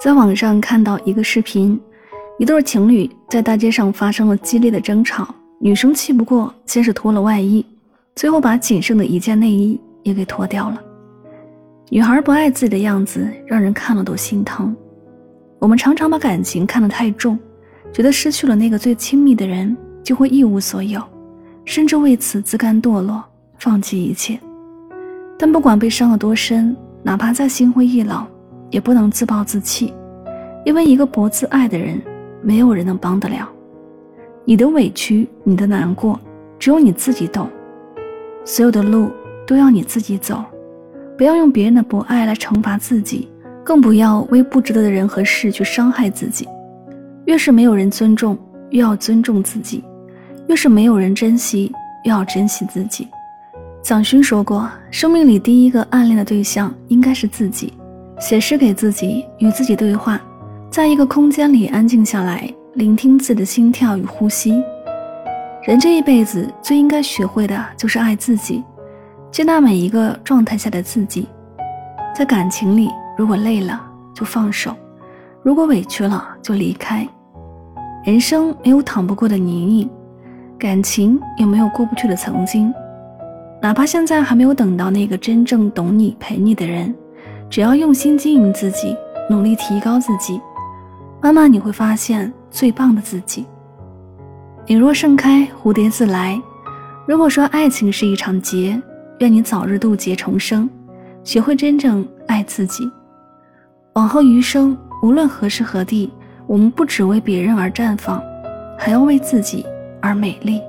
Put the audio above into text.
在网上看到一个视频，一对情侣在大街上发生了激烈的争吵，女生气不过，先是脱了外衣，最后把仅剩的一件内衣也给脱掉了。女孩不爱自己的样子，让人看了都心疼。我们常常把感情看得太重，觉得失去了那个最亲密的人就会一无所有，甚至为此自甘堕落，放弃一切。但不管被伤了多深，哪怕再心灰意冷。也不能自暴自弃，因为一个不自爱的人，没有人能帮得了。你的委屈，你的难过，只有你自己懂。所有的路都要你自己走，不要用别人的不爱来惩罚自己，更不要为不值得的人和事去伤害自己。越是没有人尊重，越要尊重自己；越是没有人珍惜，越要珍惜自己。蒋勋说过，生命里第一个暗恋的对象应该是自己。写诗给自己，与自己对话，在一个空间里安静下来，聆听自己的心跳与呼吸。人这一辈子最应该学会的就是爱自己，接纳每一个状态下的自己。在感情里，如果累了就放手，如果委屈了就离开。人生没有淌不过的泥泞，感情也没有过不去的曾经。哪怕现在还没有等到那个真正懂你、陪你的人。只要用心经营自己，努力提高自己，慢慢你会发现最棒的自己。你若盛开，蝴蝶自来。如果说爱情是一场劫，愿你早日渡劫重生，学会真正爱自己。往后余生，无论何时何地，我们不只为别人而绽放，还要为自己而美丽。